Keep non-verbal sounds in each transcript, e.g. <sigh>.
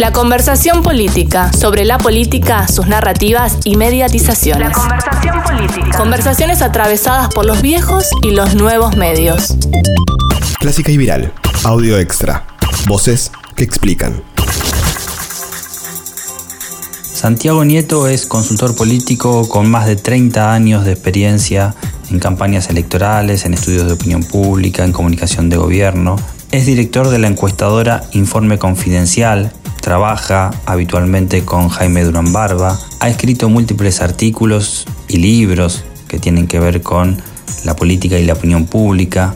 La conversación política, sobre la política, sus narrativas y mediatizaciones. La conversación política. Conversaciones atravesadas por los viejos y los nuevos medios. Clásica y viral. Audio extra. Voces que explican. Santiago Nieto es consultor político con más de 30 años de experiencia en campañas electorales, en estudios de opinión pública, en comunicación de gobierno. Es director de la encuestadora Informe Confidencial, trabaja habitualmente con Jaime Durán Barba, ha escrito múltiples artículos y libros que tienen que ver con la política y la opinión pública,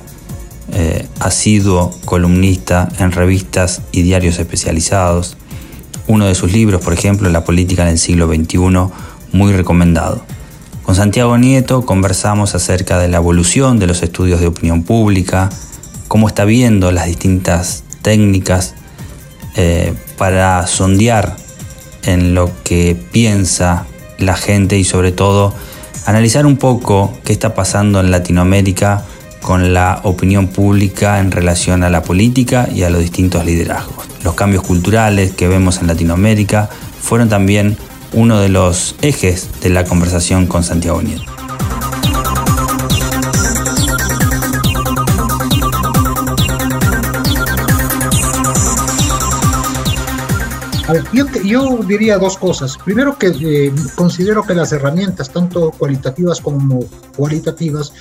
eh, ha sido columnista en revistas y diarios especializados, uno de sus libros, por ejemplo, La política en el siglo XXI, muy recomendado. Con Santiago Nieto conversamos acerca de la evolución de los estudios de opinión pública, cómo está viendo las distintas técnicas eh, para sondear en lo que piensa la gente y sobre todo analizar un poco qué está pasando en Latinoamérica con la opinión pública en relación a la política y a los distintos liderazgos. Los cambios culturales que vemos en Latinoamérica fueron también uno de los ejes de la conversación con Santiago Nieto. A ver, yo, diría dos cosas. Primero que eh, considero que las herramientas, tanto cualitativas como cualitativas,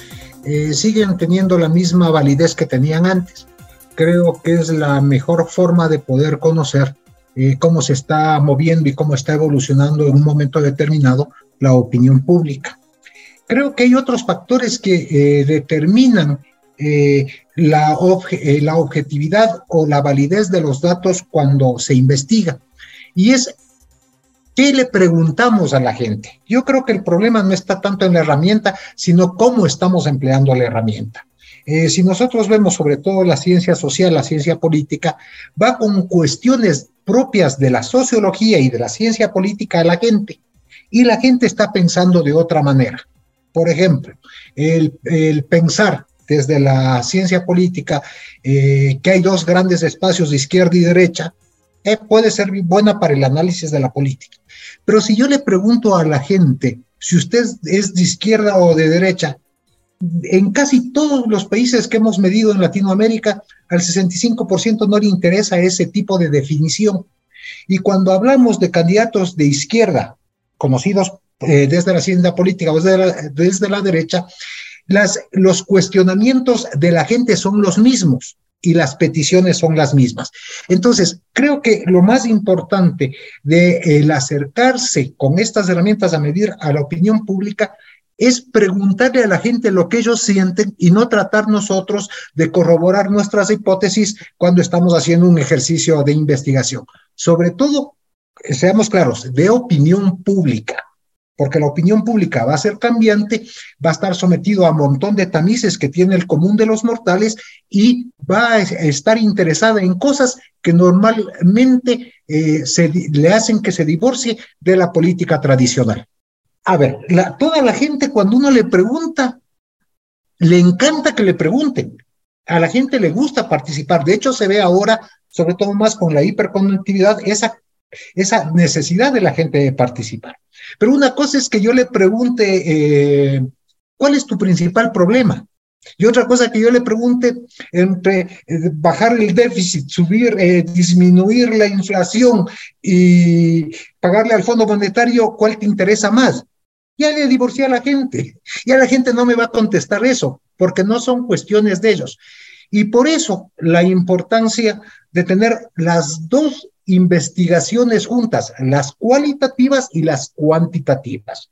eh, siguen teniendo la misma validez que tenían antes. Creo que es la mejor forma de poder conocer eh, cómo se está moviendo y cómo está evolucionando en un momento determinado la opinión pública. Creo que hay otros factores que determinan la, la objetividad o la validez de los datos cuando se investiga. Y es ¿Qué le preguntamos a la gente? Yo creo que el problema no está tanto en la herramienta, sino cómo estamos empleando la herramienta. Eh, si nosotros vemos sobre todo la ciencia social, la ciencia política, va con cuestiones propias de la sociología y de la ciencia política a la gente. Y la gente está pensando de otra manera. Por ejemplo, el, pensar desde la ciencia política eh, que hay dos grandes espacios de izquierda y derecha, eh, puede ser buena para el análisis de la política. Pero si yo le pregunto a la gente si usted es de izquierda o de derecha, en casi todos los países que hemos medido en Latinoamérica, al 65% no le interesa ese tipo de definición. Y cuando hablamos de candidatos de izquierda, conocidos eh, desde la ciencia política o desde la, desde la derecha, las, los cuestionamientos de la gente son los mismos y las peticiones son las mismas. Entonces, creo que lo más importante de el acercarse con estas herramientas a medir a la opinión pública es preguntarle a la gente lo que ellos sienten y no tratar nosotros de corroborar nuestras hipótesis cuando estamos haciendo un ejercicio de investigación. Sobre todo, seamos claros, de opinión pública porque la opinión pública va a ser cambiante, va a estar sometido a un montón de tamices que tiene el común de los mortales y va a estar interesada en cosas que normalmente eh, se, le hacen que se divorcie de la política tradicional. A ver, toda la gente cuando uno le pregunta, le encanta que le pregunten. A la gente le gusta participar. De hecho, se ve ahora, sobre todo más con la hiperconectividad, esa, esa necesidad de la gente de participar. Pero una cosa es que yo le pregunte, eh, ¿cuál es tu principal problema? Y otra cosa que yo le pregunte entre eh, bajar el déficit, subir, eh, disminuir la inflación y pagarle al Fondo Monetario, ¿cuál te interesa más? Ya le divorcié a la gente. Ya la gente no me va a contestar eso, porque no son cuestiones de ellos. Y por eso la importancia de tener las dos investigaciones juntas, las cualitativas y las cuantitativas.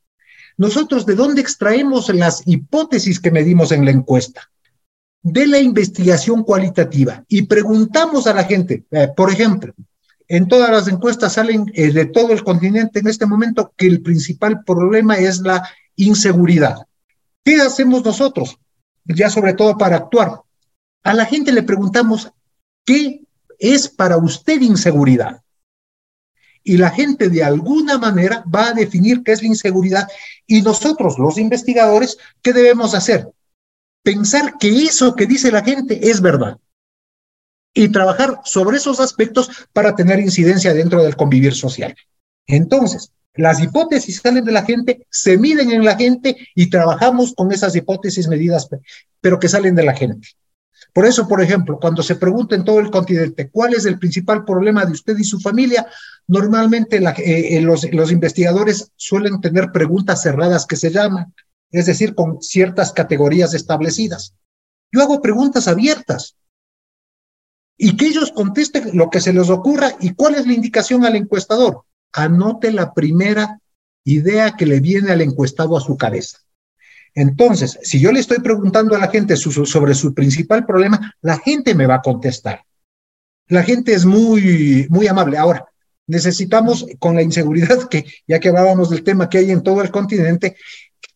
Nosotros, ¿de dónde extraemos las hipótesis que medimos en la encuesta? De la investigación cualitativa. Y preguntamos a la gente, eh, por ejemplo, en todas las encuestas salen eh, de todo el continente en este momento que el principal problema es la inseguridad. ¿Qué hacemos nosotros? Ya sobre todo para actuar. A la gente le preguntamos, ¿qué es para usted inseguridad. Y la gente de alguna manera va a definir qué es la inseguridad. Y nosotros, los investigadores, ¿qué debemos hacer? Pensar que eso que dice la gente es verdad. y trabajar sobre esos aspectos para tener incidencia dentro del convivir social. Entonces, las hipótesis salen de la gente, se miden en la gente y trabajamos con esas hipótesis medidas, pero que salen de la gente. Por eso, por ejemplo, cuando se pregunta en todo el continente cuál es el principal problema de usted y su familia, normalmente eh, eh, los, los investigadores suelen tener preguntas cerradas que se llaman, es decir, con ciertas categorías establecidas. Yo hago preguntas abiertas y que ellos contesten lo que se les ocurra y cuál es la indicación al encuestador. Anote la primera idea que le viene al encuestado a su cabeza. Entonces, si yo le estoy preguntando a la gente sobre su principal problema, la gente me va a contestar. La gente es muy, muy amable. Ahora, necesitamos, con la inseguridad que, ya que hablábamos del tema que hay en todo el continente,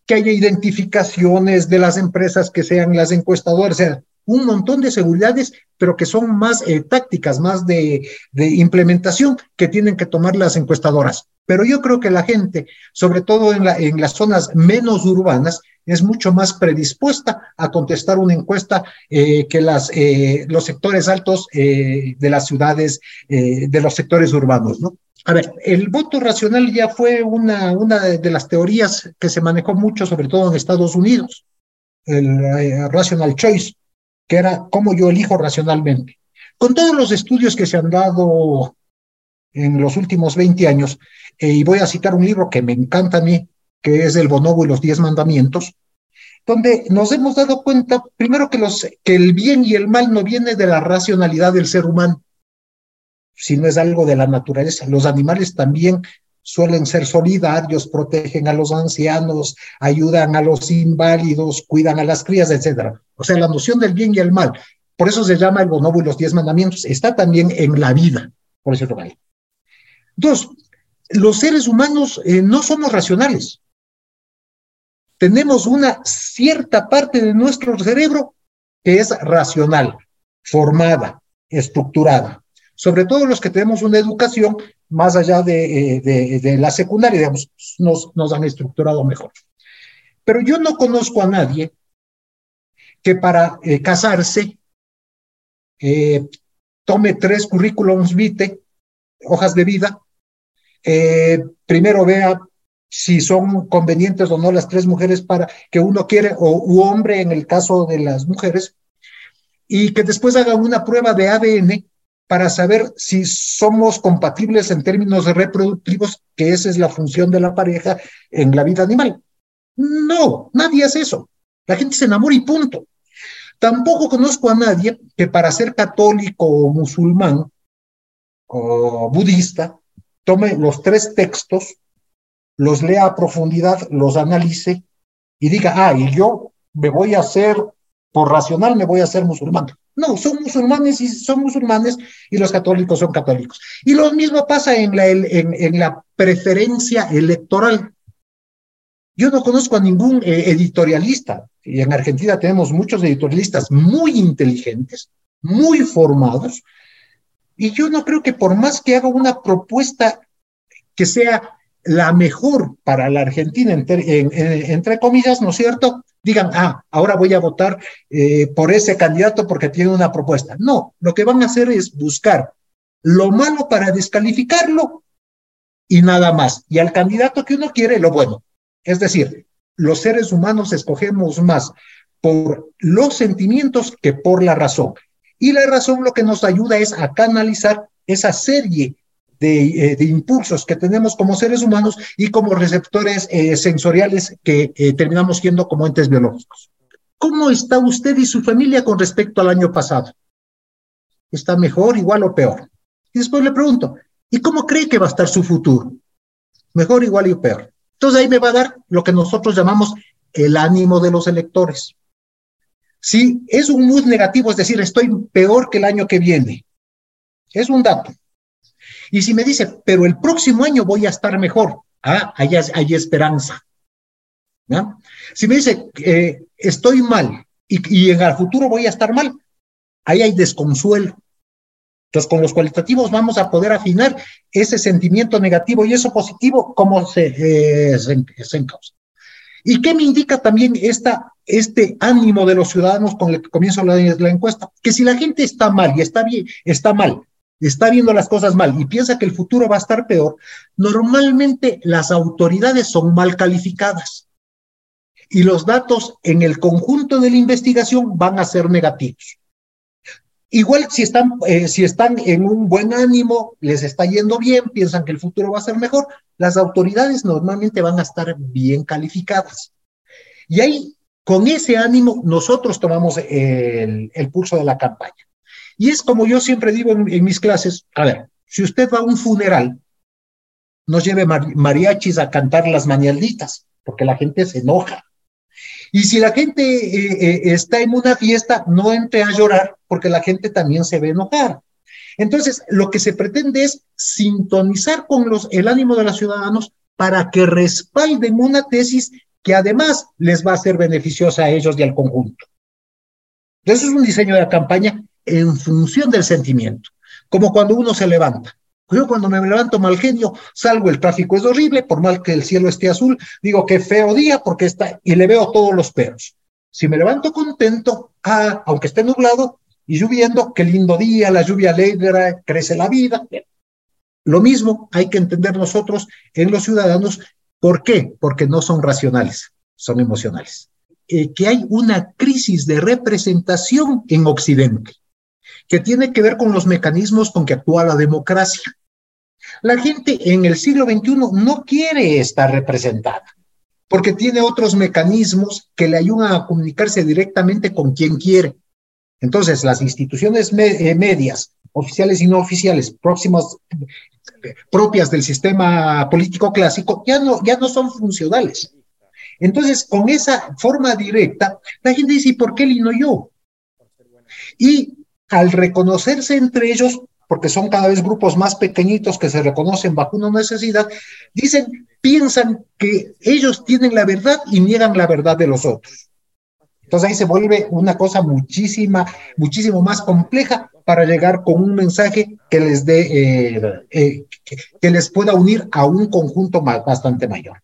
que haya identificaciones de las empresas que sean las encuestadoras, o sea, un montón de seguridades, pero que son más eh, tácticas, más de, implementación que tienen que tomar las encuestadoras. Pero yo creo que la gente, sobre todo en las zonas menos urbanas, es mucho más predispuesta a contestar una encuesta eh, que las, eh, los sectores altos eh, de las ciudades, de los sectores urbanos, ¿no? A ver, el voto racional ya fue una, una de las teorías que se manejó mucho, sobre todo en Estados Unidos, el rational choice, que era cómo yo elijo racionalmente. Con todos los estudios que se han dado en los últimos 20 años, y voy a citar un libro que me encanta a mí, que es el bonobo y los diez mandamientos, donde nos hemos dado cuenta, primero que, el bien y el mal no viene de la racionalidad del ser humano, sino es algo de la naturaleza. Los animales también suelen ser solidarios, protegen a los ancianos, ayudan a los inválidos, cuidan a las crías, etc. O sea, la noción del bien y el mal, por eso se llama el bonobo y los diez mandamientos, está también en la vida, por eso vale. Dos, los seres humanos eh, no somos racionales tenemos una cierta parte de nuestro cerebro que es racional, formada, estructurada. Sobre todo los que tenemos una educación más allá de, eh, la secundaria, digamos, nos, nos han estructurado mejor. Pero yo no conozco a nadie que para eh, casarse eh, tome tres currículums vitae, hojas de vida, primero vea si son convenientes o no las tres mujeres para que uno quiere, o u hombre en el caso de las mujeres, y que después hagan una prueba de ADN para saber si somos compatibles en términos reproductivos, que esa es la función de la pareja en la vida animal. No, nadie hace eso. La gente se enamora y punto. Tampoco conozco a nadie que para ser católico o musulmán o budista tome los tres textos los lea a profundidad, los analice y diga, ah, y yo me voy a hacer, por racional me voy a hacer musulmán. No, son musulmanes y son musulmanes y los católicos son católicos. Y lo mismo pasa en la, en, la preferencia electoral. Yo no conozco a ningún eh, editorialista, y en Argentina tenemos muchos editorialistas muy inteligentes, muy formados, y yo no creo que por más que haga una propuesta que sea la mejor para la Argentina, entre, comillas, ¿no es cierto? Digan, ah, ahora voy a votar eh, por ese candidato porque tiene una propuesta. No, lo que van a hacer es buscar lo malo para descalificarlo y nada más. Y al candidato que uno quiere, lo bueno. Es decir, los seres humanos escogemos más por los sentimientos que por la razón. Y la razón lo que nos ayuda es a canalizar esa serie eh, de, impulsos que tenemos como seres humanos y como receptores eh, sensoriales que eh, terminamos siendo como entes biológicos. ¿Cómo está usted y su familia con respecto al año pasado? ¿Está mejor, igual o peor? Y después le pregunto, ¿y cómo cree que va a estar su futuro? Mejor, igual y peor. Entonces ahí me va a dar lo que nosotros llamamos el ánimo de los electores. Si es un mood negativo, es decir, estoy peor que el año que viene, es un dato. Y si me dice, pero el próximo año voy a estar mejor, ah, hay, hay esperanza. Si me dice, eh, estoy mal y, en el futuro voy a estar mal, ahí hay desconsuelo. Entonces, con los cualitativos vamos a poder afinar ese sentimiento negativo y eso positivo, cómo se, eh, encausa. ¿Y qué me indica también esta este ánimo de los ciudadanos con el que comienza la, la encuesta, que si la gente está mal y está bien, está mal, está viendo las cosas mal y piensa que el futuro va a estar peor, normalmente las autoridades son mal calificadas y los datos en el conjunto de la investigación van a ser negativos. Igual si están, eh, si están en un buen ánimo, les está yendo bien, piensan que el futuro va a ser mejor, las autoridades normalmente van a estar bien calificadas. Y ahí, con ese ánimo, nosotros tomamos el, pulso de la campaña. Y es como yo siempre digo en, mis clases, a ver, si usted va a un funeral, no lleve mariachis a cantar las mañanitas, porque la gente se enoja. Y si la gente eh, eh, está en una fiesta, no entre a llorar porque la gente también se ve enojar. Entonces, lo que se pretende es sintonizar con los, el ánimo de los ciudadanos para que respalden una tesis que además les va a ser beneficiosa a ellos y al conjunto. Eso es un diseño de la campaña en función del sentimiento, como cuando uno se levanta. Yo cuando me levanto mal genio, salgo, el tráfico es horrible, por mal que el cielo esté azul, digo qué feo día porque está, y le veo todos los peros. Si me levanto contento, ah, aunque esté nublado y lloviendo, qué lindo día, la lluvia alegra, crece la vida. Lo mismo hay que entender nosotros en los ciudadanos. ¿Por qué? Porque no son racionales, son emocionales. Eh, que hay una crisis de representación en Occidente que tiene que ver con los mecanismos con que actúa la democracia. La gente en el siglo XXI no quiere estar representada porque tiene otros mecanismos que le ayudan a comunicarse directamente con quien quiere. Entonces, las instituciones eh, medias, oficiales y no oficiales, próximas, propias del sistema político clásico, ya no, ya no son funcionales. Entonces, con esa forma directa, la gente dice, ¿y por qué él no yo? Y al reconocerse entre ellos, porque son cada vez grupos más pequeñitos que se reconocen bajo una necesidad, dicen, piensan que ellos tienen la verdad y niegan la verdad de los otros. Entonces ahí se vuelve una cosa muchísima, muchísimo más compleja para llegar con un mensaje que les dé, eh, eh, que, les pueda unir a un conjunto más, bastante mayor.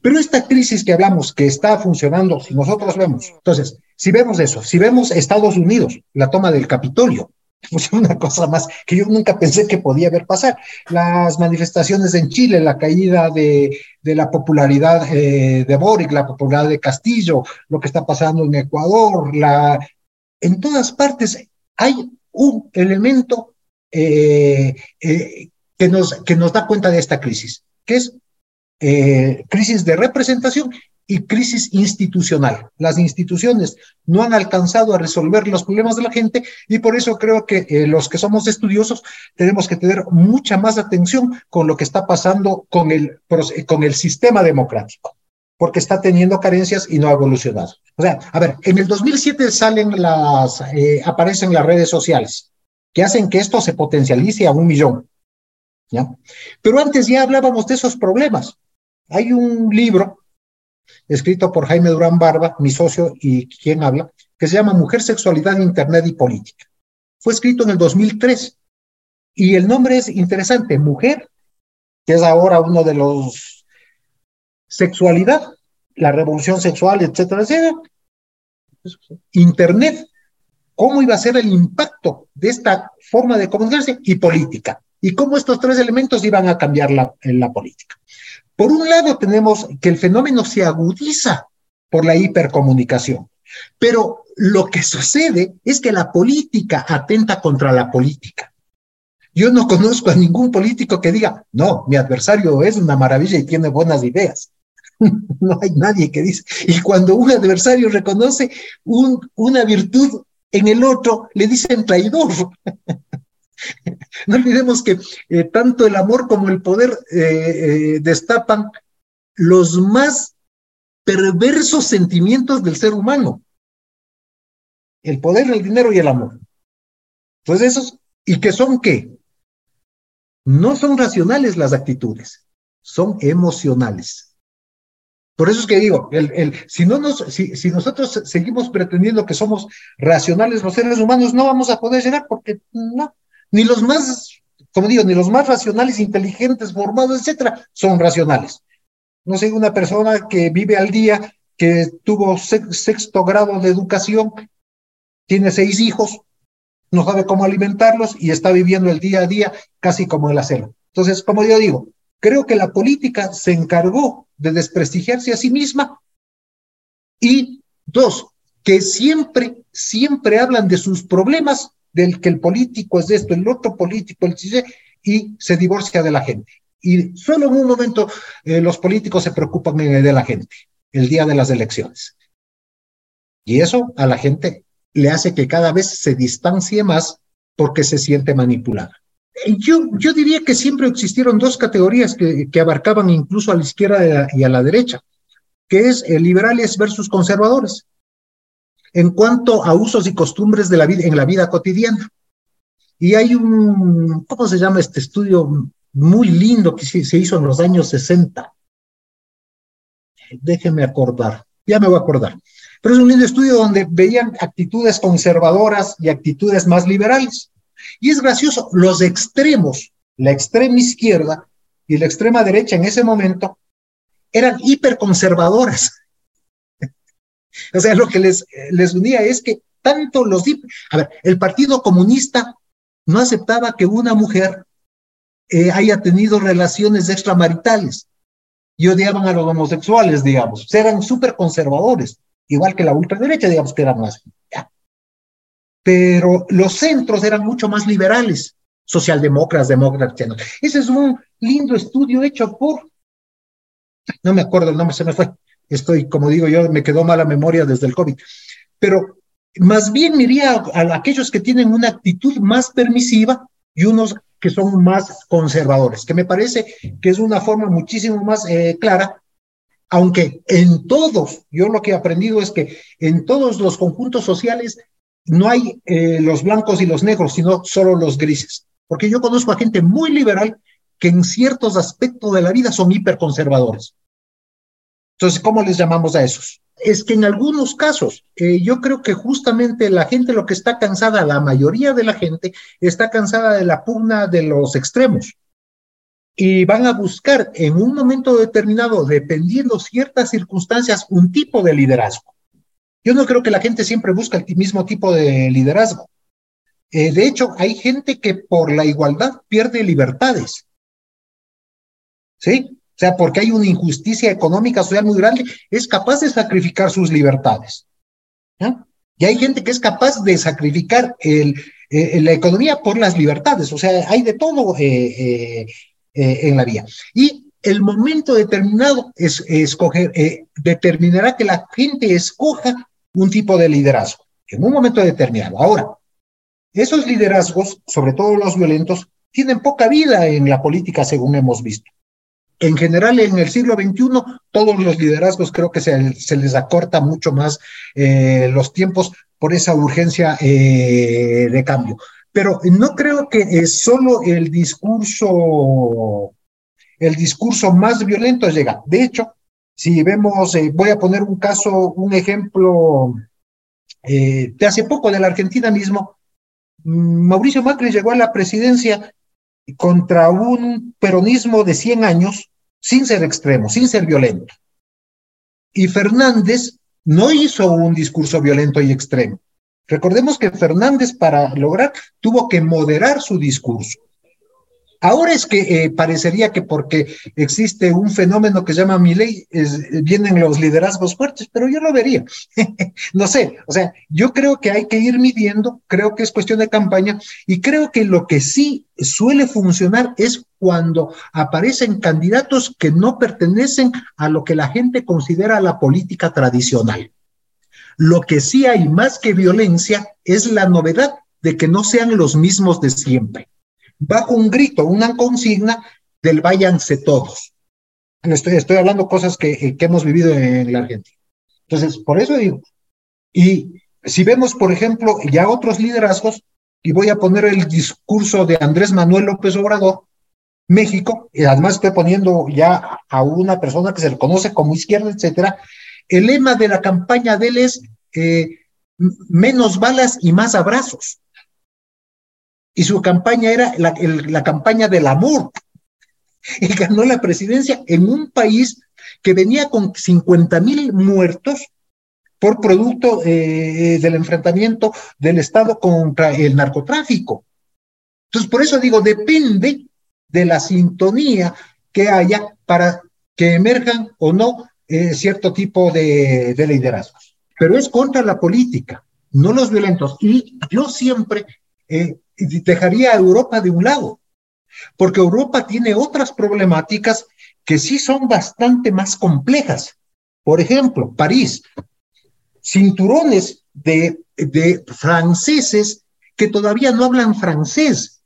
Pero esta crisis que hablamos, que está funcionando, si nosotros vemos, entonces, si vemos eso, si vemos Estados Unidos, la toma del Capitolio, <laughs> pues una cosa más que yo nunca pensé que podía ver pasar. Las manifestaciones en Chile, la caída de, de la popularidad eh, de Boric, la popularidad de Castillo, lo que está pasando en Ecuador, la... en todas partes hay un elemento eh, eh, que, nos, que nos da cuenta de esta crisis, que es crisis de representación y crisis institucional. Las instituciones no han alcanzado a resolver los problemas de la gente y por eso creo que eh, los que somos estudiosos tenemos que tener mucha más atención con lo que está pasando con el, con el sistema democrático, porque está teniendo carencias y no ha evolucionado. O sea, a ver, en el 2007 salen las, eh, aparecen las redes sociales que hacen que esto se potencialice a un millón. ¿ya? Pero antes ya hablábamos de esos problemas. Hay un libro escrito por Jaime Durán Barba, mi socio y quien habla, que se llama Mujer, Sexualidad, Internet y Política. Fue escrito en el 2003 y el nombre es interesante, Mujer, que es ahora uno de los sexualidad, la revolución sexual, etcétera, etcétera. Internet, cómo iba a ser el impacto de esta forma de comunicarse y política, y cómo estos tres elementos iban a cambiar la, la política. Por un lado, tenemos que el fenómeno se agudiza por la hipercomunicación, pero lo que sucede es que la política atenta contra la política. Yo no conozco a ningún político que diga, no, mi adversario es una maravilla y tiene buenas ideas. <laughs> no hay nadie que dice. Y cuando un adversario reconoce una virtud en el otro, le dicen traidor. <laughs> <laughs> No olvidemos que eh, tanto el amor como el poder eh, eh, destapan los más perversos sentimientos del ser humano. El poder, el dinero y el amor. Entonces esos, ¿y que son qué? No son racionales las actitudes, son emocionales. Por eso es que digo, el, si, no nos, si, si, nosotros seguimos pretendiendo que somos racionales los seres humanos, no vamos a poder llegar porque no, ni los más, como digo, ni los más racionales, inteligentes, formados, etcétera, son racionales. No sé, una persona que vive al día que tuvo sexto grado de educación, tiene seis hijos, no sabe cómo alimentarlos y está viviendo el día a día casi como la selva. Entonces, como yo digo, creo que la política se encargó de desprestigiarse a sí misma y dos, que siempre, siempre hablan de sus problemas, del que el político es de esto, el otro político, el y se divorcia de la gente. Y solo en un momento eh, los políticos se preocupan de la gente, el día de las elecciones. Y eso a la gente le hace que cada vez se distancie más porque se siente manipulada. Yo, yo diría que siempre existieron dos categorías que, que abarcaban incluso a la izquierda y a la derecha, que es eh, liberales versus conservadores en cuanto a usos y costumbres de la vida, en la vida cotidiana. Y hay un, ¿cómo se llama este estudio muy lindo que se, hizo en los años 60? Déjenme acordar, ya me voy a acordar. Pero es un lindo estudio donde veían actitudes conservadoras y actitudes más liberales. Y es gracioso, los extremos, la extrema izquierda y la extrema derecha en ese momento, eran hiperconservadoras o sea, lo que les, les unía es que tanto los... A ver, el Partido Comunista no aceptaba que una mujer eh, haya tenido relaciones extramaritales y odiaban a los homosexuales, digamos. eran súper conservadores, igual que la ultraderecha, digamos que eran más. Pero los centros eran mucho más liberales, socialdemócratas, demócratas. Ese es un lindo estudio hecho por, no me acuerdo el nombre, se me fue, estoy, como digo yo, me quedó mala memoria desde el COVID. Pero más bien miría a, aquellos que tienen una actitud más permisiva y unos que son más conservadores, que me parece que es una forma muchísimo más eh, clara, aunque en todos, yo lo que he aprendido es que en todos los conjuntos sociales no hay eh, los blancos y los negros, sino solo los grises. Porque yo conozco a gente muy liberal que en ciertos aspectos de la vida son hiperconservadores. Entonces, ¿cómo les llamamos a esos? Es que en algunos casos, eh, yo creo que justamente la gente lo que está cansada, la mayoría de la gente está cansada de la pugna de los extremos y van a buscar en un momento determinado, dependiendo ciertas circunstancias, un tipo de liderazgo. Yo no creo que la gente siempre busca el mismo tipo de liderazgo. Eh, de hecho, hay gente que por la igualdad pierde libertades. ¿Sí? O sea, porque hay una injusticia económica, social muy grande, es capaz de sacrificar sus libertades. Y hay gente que es capaz de sacrificar eh, la economía por las libertades, o sea, hay de todo eh, eh, en la vía. Y el momento determinado es, determinará que la gente escoja un tipo de liderazgo, en un momento determinado. Ahora, esos liderazgos, sobre todo los violentos, tienen poca vida en la política, según hemos visto en general en el siglo XXI todos los liderazgos creo que se, les acorta mucho más eh, los tiempos por esa urgencia eh, de cambio. Pero no creo que es solo el discurso, el discurso más violento llega. De hecho, si vemos, eh, voy a poner un caso, un ejemplo de hace poco de la Argentina mismo, Mauricio Macri llegó a la presidencia contra un peronismo de 100 años, sin ser extremo, sin ser violento. Y Fernández no hizo un discurso violento y extremo. Recordemos que Fernández para lograr tuvo que moderar su discurso. Ahora es que eh, parecería que porque existe un fenómeno que se llama Miley, vienen los liderazgos fuertes, pero yo lo vería. <laughs> no sé, o sea, yo creo que hay que ir midiendo, creo que es cuestión de campaña y creo que lo que sí suele funcionar es cuando aparecen candidatos que no pertenecen a lo que la gente considera la política tradicional. Lo que sí hay más que violencia es la novedad de que no sean los mismos de siempre bajo un grito, una consigna del váyanse todos. Estoy, estoy hablando cosas que, eh, que hemos vivido en la Argentina. Entonces, por eso digo, y si vemos, por ejemplo, ya otros liderazgos, y voy a poner el discurso de Andrés Manuel López Obrador, México, y además estoy poniendo ya a una persona que se le conoce como izquierda, etcétera, el lema de la campaña de él es eh, menos balas y más abrazos y su campaña era la, campaña del amor. y ganó la presidencia en un país que venía con 50 mil muertos por producto eh, del enfrentamiento del Estado contra el narcotráfico. Entonces, por eso digo, depende de la sintonía que haya para que emerjan o no eh, cierto tipo de, de liderazgos. Pero es contra la política, no los violentos. Y yo siempre eh, dejaría a Europa de un lado, porque Europa tiene otras problemáticas que sí son bastante más complejas. Por ejemplo, París, cinturones de, de franceses que todavía no hablan francés,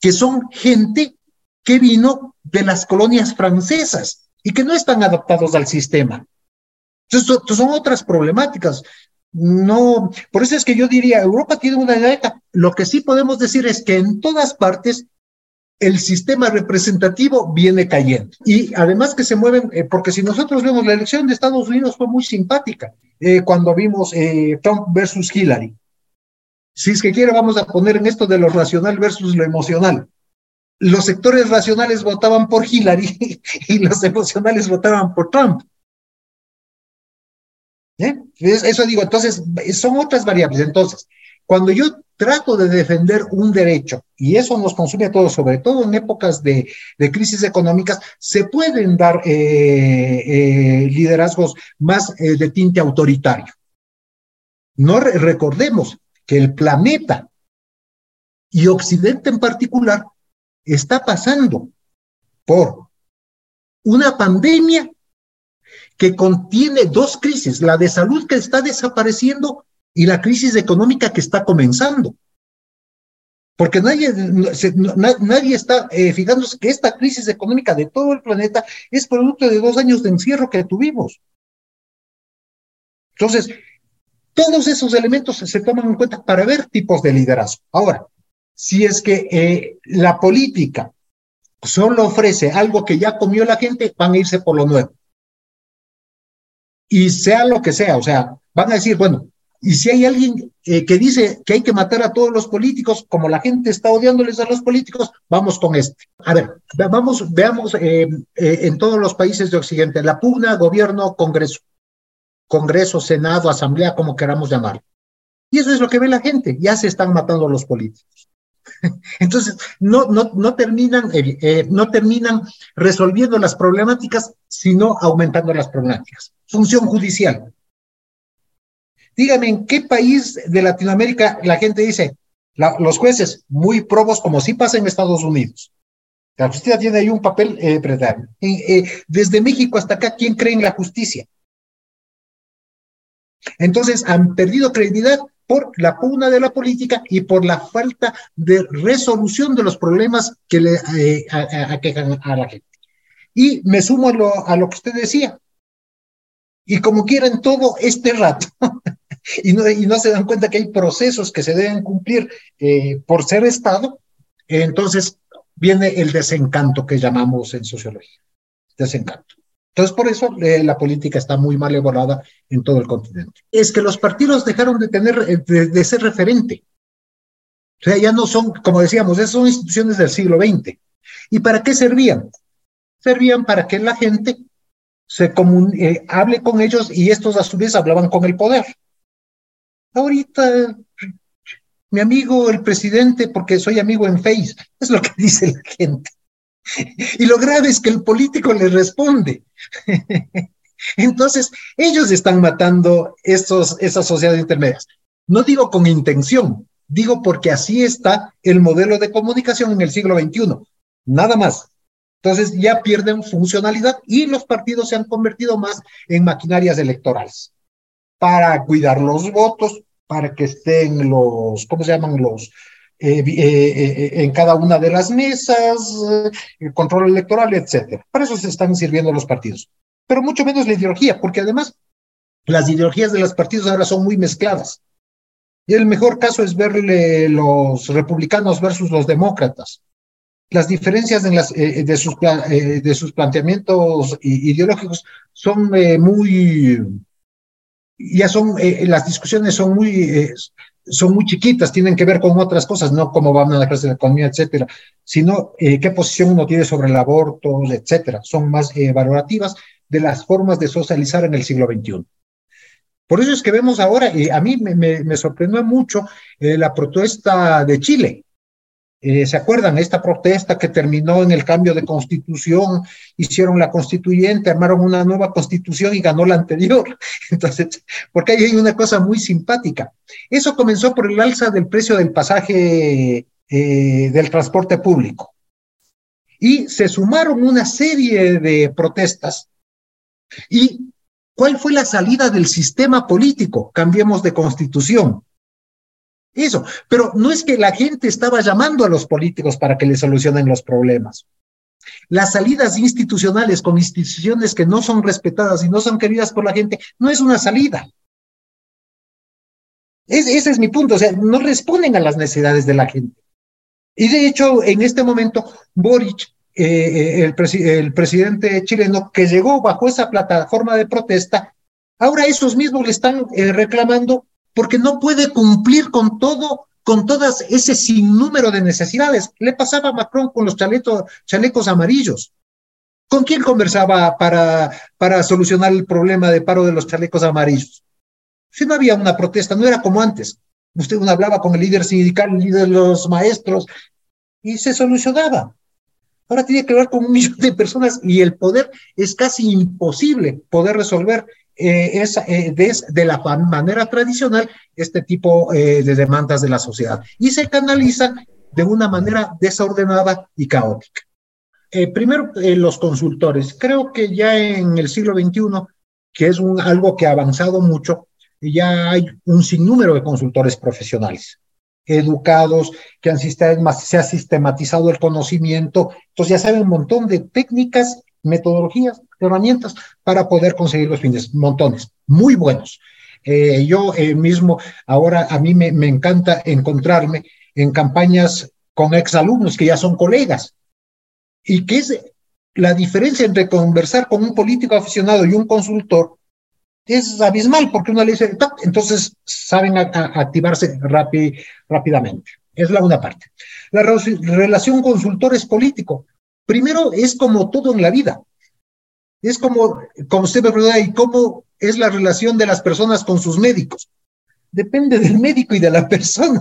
que son gente que vino de las colonias francesas y que no están adaptados al sistema. Entonces, son otras problemáticas. No, por eso es que yo diría, Europa tiene una edad. Lo que sí podemos decir es que en todas partes el sistema representativo viene cayendo. Y además que se mueven, eh, porque si nosotros vemos la elección de Estados Unidos fue muy simpática eh, cuando vimos eh, Trump versus Hillary. Si es que quiere, vamos a poner en esto de lo racional versus lo emocional. Los sectores racionales votaban por Hillary <laughs> y los emocionales votaban por Trump. Eso digo, entonces, son otras variables. Entonces, cuando yo trato de defender un derecho, y eso nos consume a todos, sobre todo en épocas de, crisis económicas, se pueden dar eh, eh, liderazgos más eh, de tinte autoritario. No recordemos que el planeta y Occidente en particular está pasando por una pandemia que contiene dos crisis, la de salud que está desapareciendo y la crisis económica que está comenzando. Porque nadie, nadie está eh, fijándose que esta crisis económica de todo el planeta es producto de dos años de encierro que tuvimos. Entonces, todos esos elementos se toman en cuenta para ver tipos de liderazgo. Ahora, si es que eh, la política solo ofrece algo que ya comió la gente, van a irse por lo nuevo. Y sea lo que sea, o sea, van a decir, bueno, y si hay alguien eh, que dice que hay que matar a todos los políticos, como la gente está odiándoles a los políticos, vamos con este. A ver, vamos, veamos eh, eh, en todos los países de Occidente, la pugna, gobierno, Congreso. Congreso, Senado, Asamblea, como queramos llamarlo. Y eso es lo que ve la gente, ya se están matando los políticos. <laughs> Entonces, no, no, no, terminan, no terminan resolviendo las problemáticas, sino aumentando las problemáticas. Función judicial. Dígame, ¿en qué país de Latinoamérica la gente dice, los jueces muy probos como sí pasa en Estados Unidos? La justicia tiene ahí un papel eh, eh, desde México hasta acá, ¿quién cree en la justicia? Entonces, han perdido credibilidad por la pugna de la política y por la falta de resolución de los problemas que le eh, aquejan a, la gente. Y me sumo a lo, a lo que usted decía. Y como quieren todo este rato, <laughs> y no, y no se dan cuenta que hay procesos que se deben cumplir eh, por ser Estado, entonces viene el desencanto que llamamos en sociología. Desencanto. Entonces, por eso eh, la política está muy mal elaborada en todo el continente. Es que los partidos dejaron de tener, eh, de, ser referente. O sea, ya no son, como decíamos, son instituciones del siglo XX. ¿Y para qué servían? Servían para que la gente se hable con ellos y estos a su vez hablaban con el poder. Ahorita, mi amigo el presidente, porque soy amigo en Face, es lo que <laughs> dice la gente. Y lo grave es que el político le responde. Entonces, ellos están matando estos, esas sociedades intermedias. No digo con intención, digo porque así está el modelo de comunicación en el siglo XXI. Nada más. Entonces ya pierden funcionalidad y los partidos se han convertido más en maquinarias electorales para cuidar los votos, para que estén los, ¿cómo se llaman los? Eh, eh, eh, en cada una de las mesas, el control electoral, etcétera. Para eso se están sirviendo los partidos. Pero mucho menos la ideología, porque además las ideologías de los partidos ahora son muy mezcladas. Y el mejor caso es verle los republicanos versus los demócratas. Las diferencias en las, de, sus, de sus planteamientos ideológicos son muy, ya son, eh, las discusiones son muy, eh, son muy chiquitas, tienen que ver con otras cosas, no cómo van a la clase de economía, etcétera, sino eh, qué posición uno tiene sobre el aborto, etcétera. Son más eh, valorativas de las formas de socializar en el siglo XXI. Por eso es que vemos ahora, y a mí me, me, sorprendió mucho eh, la protesta de Chile, eh, ¿Se acuerdan? Esta protesta que terminó en el cambio de constitución, hicieron la constituyente, armaron una nueva constitución y ganó la anterior. <laughs> Entonces, porque ahí hay una cosa muy simpática. Eso comenzó por el alza del precio del pasaje eh, del transporte público. Y se sumaron una serie de protestas. ¿Y cuál fue la salida del sistema político? Cambiemos de constitución eso. Pero no es que la gente estaba llamando a los políticos para que le solucionen los problemas. Las salidas institucionales con instituciones que no son respetadas y no son queridas por la gente no es una salida. ese es mi punto, o sea, no responden a las necesidades de la gente. Y de hecho, en este momento, Boric, eh, eh, el, presidente chileno que llegó bajo esa plataforma de protesta, ahora esos mismos le están eh, reclamando porque no puede cumplir con todo, con todas ese sinnúmero de necesidades. Le pasaba a Macron con los chalecos, amarillos. ¿Con quién conversaba para, para solucionar el problema de paro de los chalecos amarillos? Si no había una protesta, no era como antes. Usted uno hablaba con el líder sindical, el líder de los maestros, y se solucionaba. Ahora tiene que hablar con un millón de personas y el poder es casi imposible poder resolver eh, es eh, de, la manera tradicional este tipo eh, de demandas de la sociedad y se canalizan de una manera desordenada y caótica. primero, los consultores. Creo que ya en el siglo XXI, que es algo que ha avanzado mucho, ya hay un sinnúmero de consultores profesionales educados, que han, se ha sistematizado el conocimiento, entonces ya saben un montón de técnicas metodologías, herramientas para poder conseguir los fines, montones, muy buenos. Eh, yo eh, mismo, ahora a mí me, me, encanta encontrarme en campañas con exalumnos que ya son colegas. ¿Y qué es la diferencia entre conversar con un político aficionado y un consultor? Es abismal porque uno le dice, entonces saben activarse rápidamente. Es la una parte. La relación consultor político. Primero, es como todo en la vida. Es como, como usted me pregunta, ¿y cómo es la relación de las personas con sus médicos? Depende del médico y de la <laughs> persona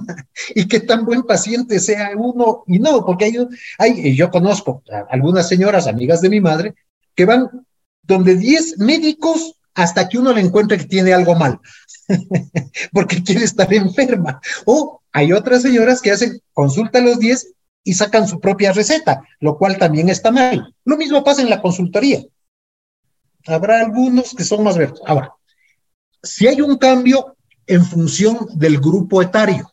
y qué tan buen paciente sea uno y no, porque hay, hay yo conozco algunas señoras, amigas de mi madre, que van donde 10 médicos hasta que uno le encuentre que tiene algo mal, <laughs> porque quiere estar enferma. O hay otras señoras que hacen consulta a los 10 y sacan su propia receta, lo cual también está mal. Lo mismo pasa en la consultoría. Habrá algunos que son más verdes. Ahora, si hay un cambio en función del grupo etario,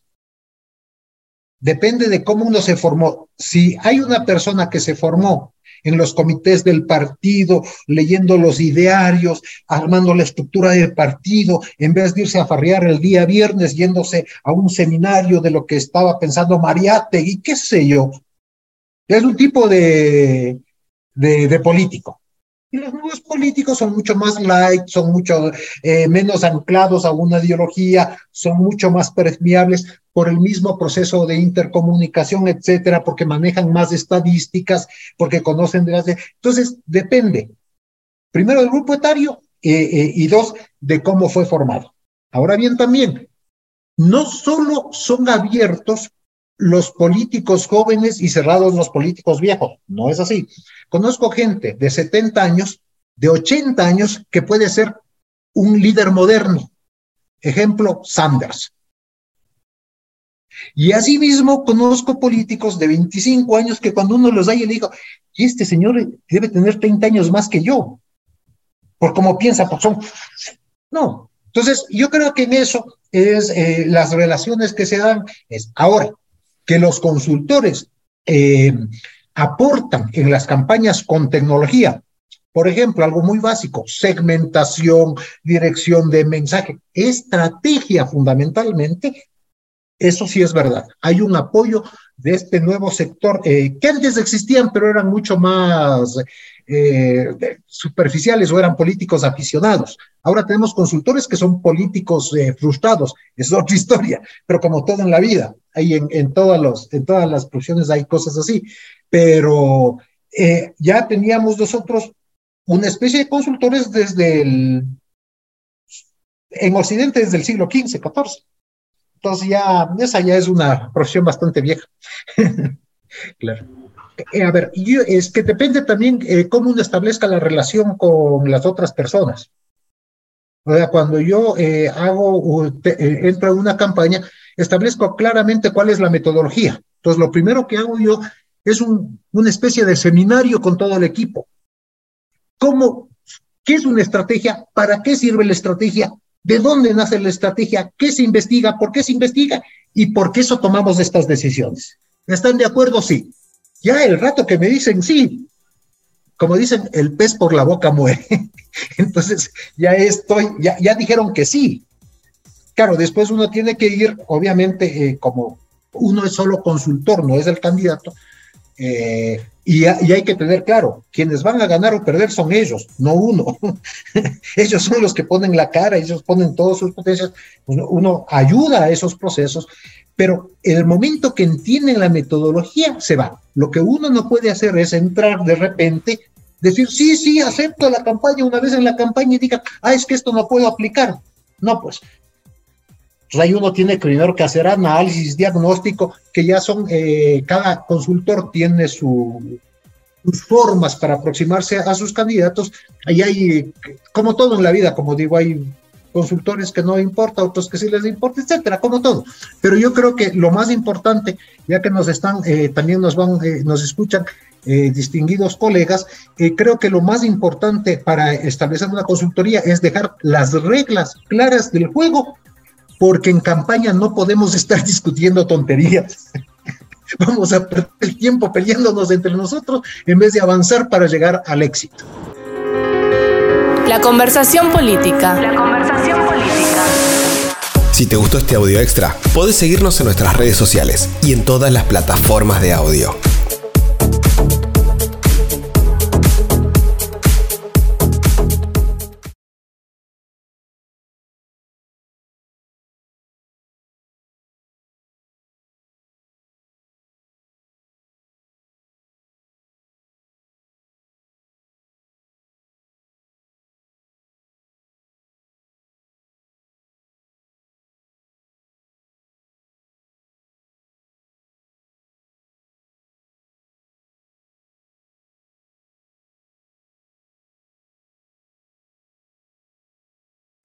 depende de cómo uno se formó. Si hay una persona que se formó en los comités del partido, leyendo los idearios, armando la estructura del partido, en vez de irse a farrear el día viernes, yéndose a un seminario de lo que estaba pensando Mariate y qué sé yo. Es un tipo de, de político. Y los nuevos políticos son mucho más light, son mucho eh, menos anclados a una ideología, son mucho más permeables por el mismo proceso de intercomunicación, etcétera, porque manejan más estadísticas, porque conocen de las... Entonces, depende, primero del grupo etario eh, eh, y dos, de cómo fue formado. Ahora bien, también, no solo son abiertos los políticos jóvenes y cerrados los políticos viejos. No es así. Conozco gente de 70 años, de 80 años, que puede ser un líder moderno. Ejemplo, Sanders. Y asimismo conozco políticos de 25 años que cuando uno los da y le digo, y este señor debe tener 30 años más que yo, por cómo piensa, por son... No. Entonces, yo creo que en eso es eh, las relaciones que se dan. Es ahora, que los consultores eh, aportan en las campañas con tecnología. Por ejemplo, algo muy básico, segmentación, dirección de mensaje, estrategia fundamentalmente, eso sí es verdad. Hay un apoyo de este nuevo sector eh, que antes existían, pero eran mucho más eh, superficiales o eran políticos aficionados. Ahora tenemos consultores que son políticos eh, frustrados, <laughs> es otra historia, pero como todo en la vida, hay en, todas las profesiones hay cosas así, pero eh, ya teníamos nosotros una especie de consultores desde el, en Occidente desde el siglo XV, XIV. Entonces ya, esa ya es una profesión bastante vieja. <laughs> claro. Eh, a ver, es que depende también eh, cómo uno establezca la relación con las otras personas. O sea, cuando yo eh, hago, entro en una campaña, establezco claramente cuál es la metodología. Entonces, lo primero que hago yo es un, una especie de seminario con todo el equipo. ¿Cómo, qué es una estrategia? ¿Para qué sirve la estrategia? ¿De dónde nace la estrategia? ¿Qué se investiga? ¿Por qué se investiga? ¿Y por qué eso tomamos estas decisiones? ¿Están de acuerdo? Sí. Ya el rato que me dicen sí, como dicen, el pez por la boca muere. <laughs> Entonces, ya estoy, ya, ya dijeron que sí. Claro, después uno tiene que ir, obviamente, eh, como uno es solo consultor, no es el candidato, eh, y, hay que tener claro, quienes van a ganar o perder son ellos, no uno. <laughs> ellos son los que ponen la cara, ellos ponen todas sus potencias. uno ayuda a esos procesos, pero en el momento que entienden la metodología, se va. Lo que uno no puede hacer es entrar de repente, decir, sí, sí, acepto la campaña una vez en la campaña y diga, ah, es que esto no puedo aplicar. No, pues. Entonces ahí uno tiene primero que hacer análisis, diagnóstico, que ya son, eh, cada consultor tiene su, sus formas para aproximarse a sus candidatos. Ahí hay, como todo en la vida, como digo, hay consultores que no importa, otros que sí les importa, etcétera, como todo. Pero yo creo que lo más importante, ya que nos están, eh, también nos van, eh, nos escuchan eh, distinguidos colegas, creo que lo más importante para establecer una consultoría es dejar las reglas claras del juego, porque en campaña no podemos <laughs> estar discutiendo tonterías. <laughs> Vamos a perder el tiempo peleándonos entre nosotros en vez de avanzar para llegar al éxito. La conversación política. La conversación política. Si te gustó este audio extra, podés seguirnos en nuestras redes sociales y en todas las plataformas de audio.